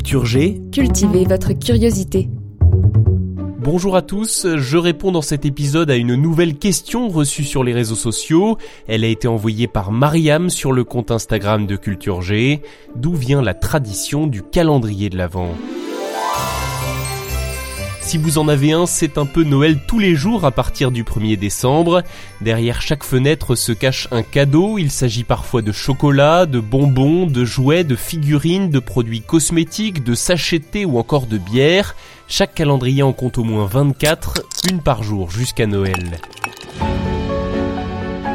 Culture G. Cultivez votre curiosité. Bonjour à tous, je réponds dans cet épisode à une nouvelle question reçue sur les réseaux sociaux. Elle a été envoyée par Mariam sur le compte Instagram de Culture G. D'où vient la tradition du calendrier de l'Avent? Si vous en avez un, c'est un peu Noël tous les jours à partir du 1er décembre. Derrière chaque fenêtre se cache un cadeau. Il s'agit parfois de chocolat, de bonbons, de jouets, de figurines, de produits cosmétiques, de sachets ou encore de bière. Chaque calendrier en compte au moins 24, une par jour jusqu'à Noël.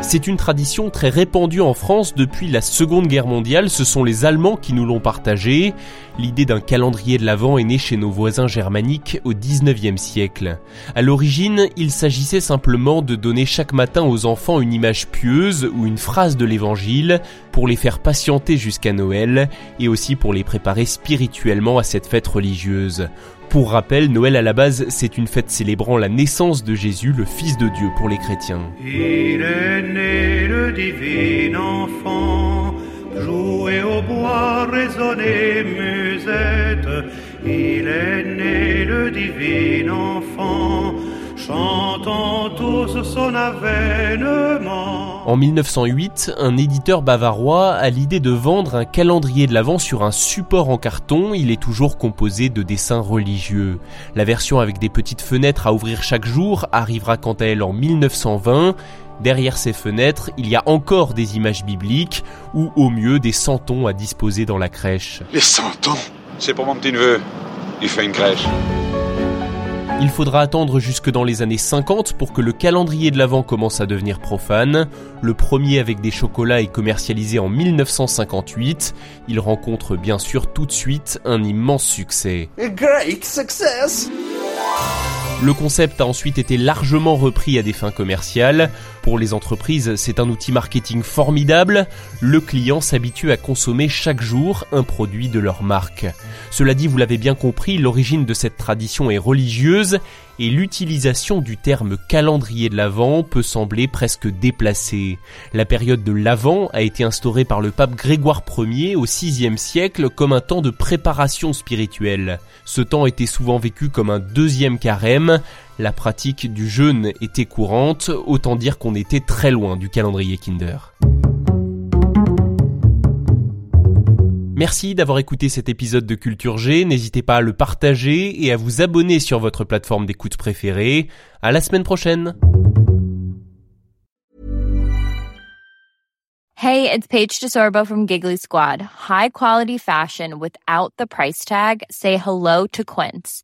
C'est une tradition très répandue en France depuis la Seconde Guerre mondiale, ce sont les Allemands qui nous l'ont partagée. L'idée d'un calendrier de l'Avent est née chez nos voisins germaniques au 19e siècle. À l'origine, il s'agissait simplement de donner chaque matin aux enfants une image pieuse ou une phrase de l'évangile pour les faire patienter jusqu'à Noël et aussi pour les préparer spirituellement à cette fête religieuse. Pour rappel, Noël à la base, c'est une fête célébrant la naissance de Jésus, le Fils de Dieu pour les chrétiens. Il est né le divin enfant, chantons tous son avènement. En 1908, un éditeur bavarois a l'idée de vendre un calendrier de l'Avent sur un support en carton. Il est toujours composé de dessins religieux. La version avec des petites fenêtres à ouvrir chaque jour arrivera quant à elle en 1920. Derrière ces fenêtres, il y a encore des images bibliques ou au mieux des santons à disposer dans la crèche. Les santons? C'est pour mon petit neveu. Il fait une crèche. Il faudra attendre jusque dans les années 50 pour que le calendrier de l'Avent commence à devenir profane. Le premier avec des chocolats est commercialisé en 1958. Il rencontre bien sûr tout de suite un immense succès. success! Le concept a ensuite été largement repris à des fins commerciales. Pour les entreprises, c'est un outil marketing formidable. Le client s'habitue à consommer chaque jour un produit de leur marque. Cela dit, vous l'avez bien compris, l'origine de cette tradition est religieuse et l'utilisation du terme calendrier de l'Avent peut sembler presque déplacée. La période de l'Avent a été instaurée par le pape Grégoire Ier au VIe siècle comme un temps de préparation spirituelle. Ce temps était souvent vécu comme un deuxième carême. La pratique du jeûne était courante, autant dire qu'on était très loin du calendrier Kinder. Merci d'avoir écouté cet épisode de Culture G. N'hésitez pas à le partager et à vous abonner sur votre plateforme d'écoute préférée. À la semaine prochaine. Hey, it's Paige DeSorbo from Giggly Squad. High quality fashion without the price tag. Say hello to Quince.